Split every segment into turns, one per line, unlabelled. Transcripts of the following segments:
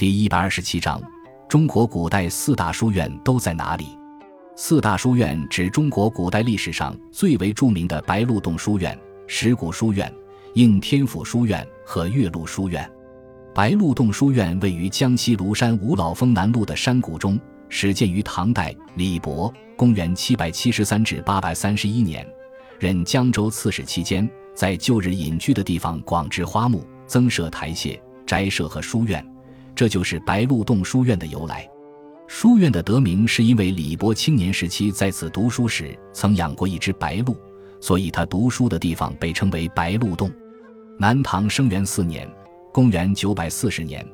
第一百二十七章：中国古代四大书院都在哪里？四大书院指中国古代历史上最为著名的白鹿洞书院、石鼓书院、应天府书院和岳麓书院。白鹿洞书院位于江西庐山五老峰南麓的山谷中，始建于唐代李博（公元七百七十三至八百三十一年）任江州刺史期间，在旧日隐居的地方广植花木，增设台榭、宅舍和书院。这就是白鹿洞书院的由来。书院的得名是因为李博青年时期在此读书时曾养过一只白鹿，所以他读书的地方被称为白鹿洞。南唐生元四年（公元940年），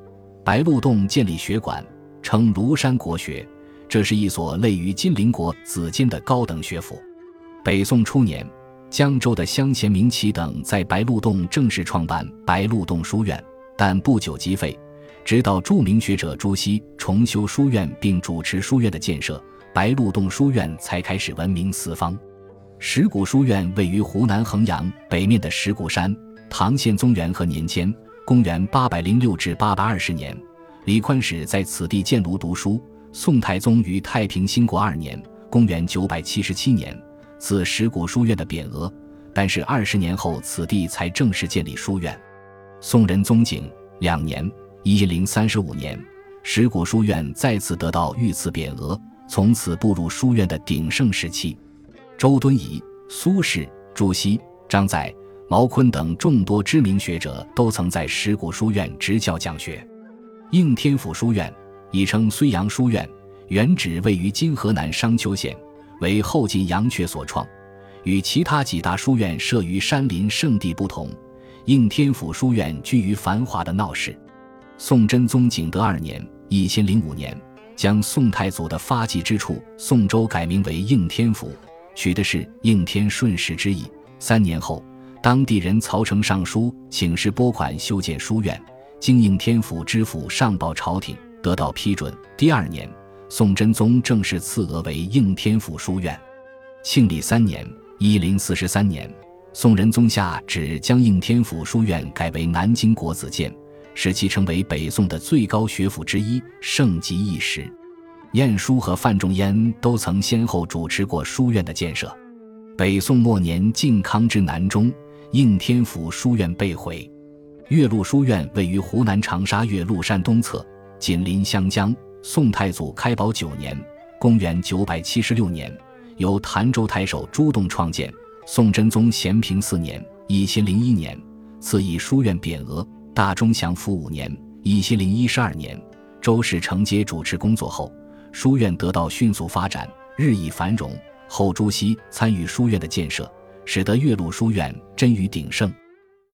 白鹿洞建立学馆，称庐山国学，这是一所类于金陵国子监的高等学府。北宋初年，江州的乡贤明启等在白鹿洞正式创办白鹿洞书院，但不久即废。直到著名学者朱熹重修书院并主持书院的建设，白鹿洞书院才开始闻名四方。石鼓书院位于湖南衡阳北面的石鼓山。唐宪宗元和年间（公元806至820年），李宽始在此地建炉读书。宋太宗于太平兴国二年（公元977年）赐石鼓书院的匾额，但是二十年后此地才正式建立书院。宋仁宗景两年。一零三十五年，石鼓书院再次得到御赐匾额，从此步入书院的鼎盛时期。周敦颐、苏轼、朱熹、张载、毛坤等众多知名学者都曾在石鼓书院执教讲学。应天府书院，亦称睢阳书院，原址位于今河南商丘县，为后晋杨阙所创。与其他几大书院设于山林圣地不同，应天府书院居于繁华的闹市。宋真宗景德二年（一千零五年），将宋太祖的发迹之处宋州改名为应天府，取的是应天顺时之意。三年后，当地人曹成上书请示拨款修建书院，经应天府知府上报朝廷，得到批准。第二年，宋真宗正式赐额为应天府书院。庆历三年（一零四十三年），宋仁宗下旨将应天府书院改为南京国子监。使其成为北宋的最高学府之一，盛极一时。晏殊和范仲淹都曾先后主持过书院的建设。北宋末年，靖康之南中，应天府书院被毁。岳麓书院位于湖南长沙岳麓山东侧，紧邻湘江。宋太祖开宝九年（公元976年），由潭州太守朱栋创建。宋真宗咸平四年（一千零一年），赐以书院匾额。大中祥符五年（一千零一十二年），周氏承接主持工作后，书院得到迅速发展，日益繁荣。后朱熹参与书院的建设，使得岳麓书院臻于鼎盛。